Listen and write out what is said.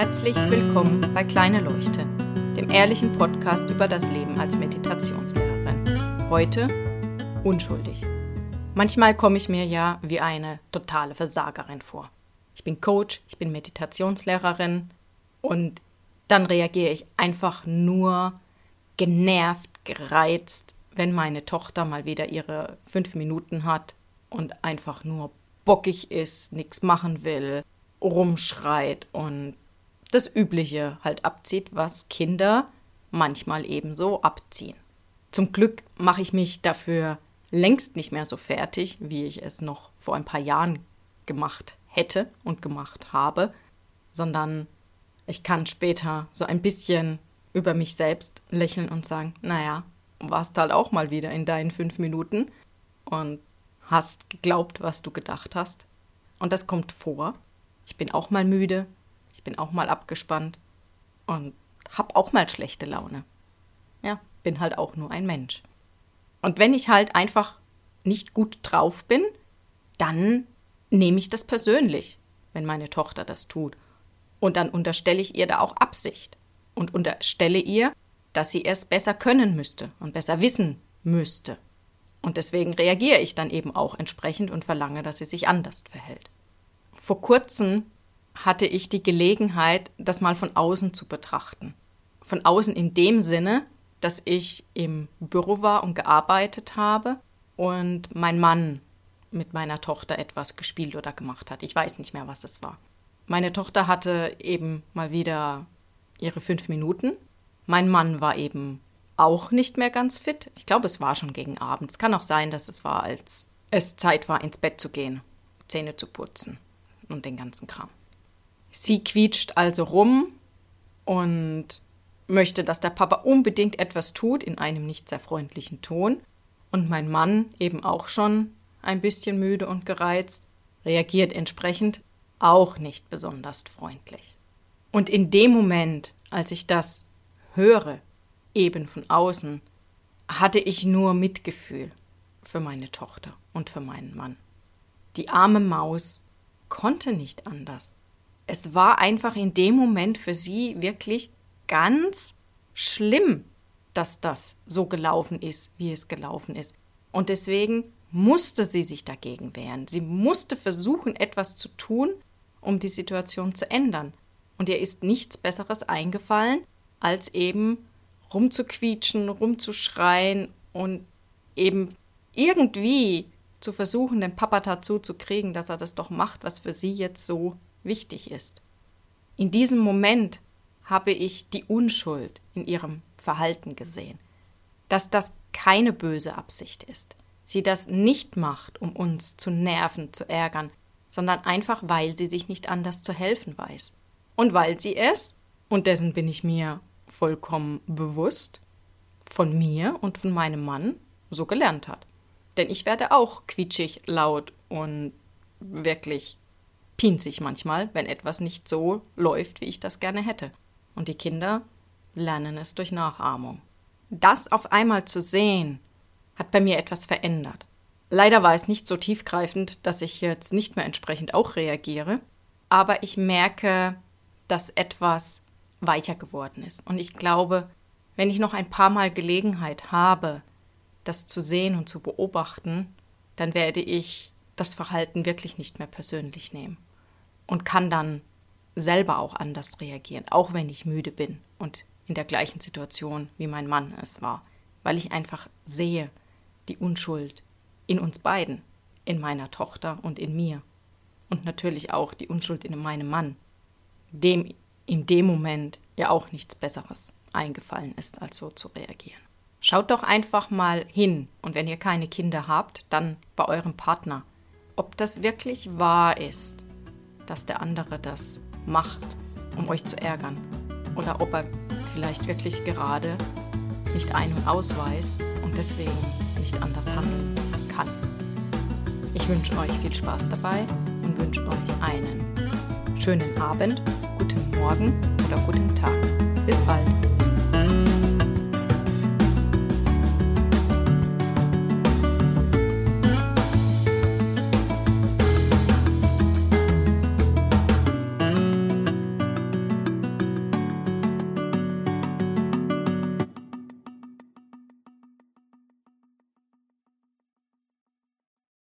Herzlich willkommen bei Kleine Leuchte, dem ehrlichen Podcast über das Leben als Meditationslehrerin. Heute unschuldig. Manchmal komme ich mir ja wie eine totale Versagerin vor. Ich bin Coach, ich bin Meditationslehrerin und dann reagiere ich einfach nur genervt, gereizt, wenn meine Tochter mal wieder ihre fünf Minuten hat und einfach nur bockig ist, nichts machen will, rumschreit und das Übliche halt abzieht, was Kinder manchmal ebenso abziehen. Zum Glück mache ich mich dafür längst nicht mehr so fertig, wie ich es noch vor ein paar Jahren gemacht hätte und gemacht habe, sondern ich kann später so ein bisschen über mich selbst lächeln und sagen, naja, warst halt auch mal wieder in deinen fünf Minuten und hast geglaubt, was du gedacht hast. Und das kommt vor. Ich bin auch mal müde, ich bin auch mal abgespannt und hab auch mal schlechte Laune. Ja, bin halt auch nur ein Mensch. Und wenn ich halt einfach nicht gut drauf bin, dann nehme ich das persönlich, wenn meine Tochter das tut. Und dann unterstelle ich ihr da auch Absicht und unterstelle ihr, dass sie es besser können müsste und besser wissen müsste. Und deswegen reagiere ich dann eben auch entsprechend und verlange, dass sie sich anders verhält. Vor kurzem hatte ich die Gelegenheit, das mal von außen zu betrachten. Von außen in dem Sinne, dass ich im Büro war und gearbeitet habe und mein Mann mit meiner Tochter etwas gespielt oder gemacht hat. Ich weiß nicht mehr, was es war. Meine Tochter hatte eben mal wieder ihre fünf Minuten. Mein Mann war eben auch nicht mehr ganz fit. Ich glaube, es war schon gegen Abend. Es kann auch sein, dass es war, als es Zeit war, ins Bett zu gehen, Zähne zu putzen und den ganzen Kram. Sie quietscht also rum und möchte, dass der Papa unbedingt etwas tut in einem nicht sehr freundlichen Ton. Und mein Mann, eben auch schon ein bisschen müde und gereizt, reagiert entsprechend auch nicht besonders freundlich. Und in dem Moment, als ich das höre, eben von außen, hatte ich nur Mitgefühl für meine Tochter und für meinen Mann. Die arme Maus konnte nicht anders es war einfach in dem Moment für sie wirklich ganz schlimm, dass das so gelaufen ist, wie es gelaufen ist. Und deswegen musste sie sich dagegen wehren. Sie musste versuchen, etwas zu tun, um die Situation zu ändern. Und ihr ist nichts Besseres eingefallen, als eben rumzuquietschen, rumzuschreien und eben irgendwie zu versuchen, den Papa dazu zu kriegen, dass er das doch macht, was für sie jetzt so wichtig ist. In diesem Moment habe ich die Unschuld in ihrem Verhalten gesehen, dass das keine böse Absicht ist, sie das nicht macht, um uns zu nerven, zu ärgern, sondern einfach, weil sie sich nicht anders zu helfen weiß. Und weil sie es, und dessen bin ich mir vollkommen bewusst, von mir und von meinem Mann so gelernt hat. Denn ich werde auch quietschig, laut und wirklich pinzig manchmal, wenn etwas nicht so läuft, wie ich das gerne hätte. Und die Kinder lernen es durch Nachahmung. Das auf einmal zu sehen, hat bei mir etwas verändert. Leider war es nicht so tiefgreifend, dass ich jetzt nicht mehr entsprechend auch reagiere, aber ich merke, dass etwas weicher geworden ist. Und ich glaube, wenn ich noch ein paar Mal Gelegenheit habe, das zu sehen und zu beobachten, dann werde ich das Verhalten wirklich nicht mehr persönlich nehmen und kann dann selber auch anders reagieren, auch wenn ich müde bin und in der gleichen Situation wie mein Mann es war, weil ich einfach sehe die Unschuld in uns beiden, in meiner Tochter und in mir und natürlich auch die Unschuld in meinem Mann, dem in dem Moment ja auch nichts Besseres eingefallen ist, als so zu reagieren. Schaut doch einfach mal hin und wenn ihr keine Kinder habt, dann bei eurem Partner, ob das wirklich wahr ist, dass der andere das macht, um euch zu ärgern. Oder ob er vielleicht wirklich gerade nicht ein- und ausweis und deswegen nicht anders handeln kann. Ich wünsche euch viel Spaß dabei und wünsche euch einen schönen Abend, guten Morgen oder guten Tag. Bis bald.